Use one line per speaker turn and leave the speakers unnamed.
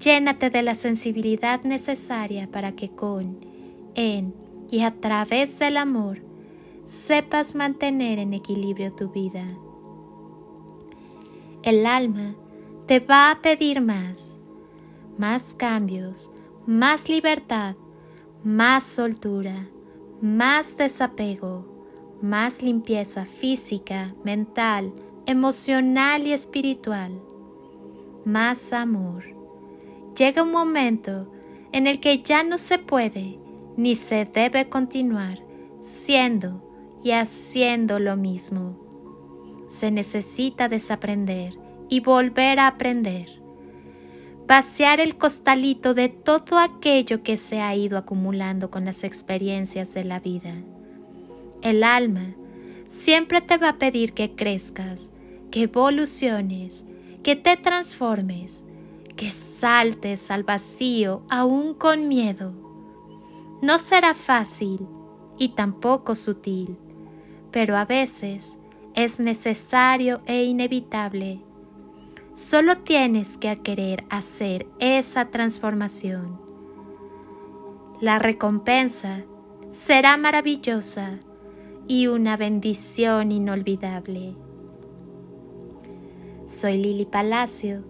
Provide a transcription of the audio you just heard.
Llénate de la sensibilidad necesaria para que con, en y a través del amor sepas mantener en equilibrio tu vida. El alma te va a pedir más, más cambios, más libertad, más soltura, más desapego, más limpieza física, mental, emocional y espiritual, más amor llega un momento en el que ya no se puede ni se debe continuar siendo y haciendo lo mismo. Se necesita desaprender y volver a aprender. Vaciar el costalito de todo aquello que se ha ido acumulando con las experiencias de la vida. El alma siempre te va a pedir que crezcas, que evoluciones, que te transformes, que saltes al vacío aún con miedo. No será fácil y tampoco sutil, pero a veces es necesario e inevitable. Solo tienes que querer hacer esa transformación. La recompensa será maravillosa y una bendición inolvidable. Soy Lili Palacio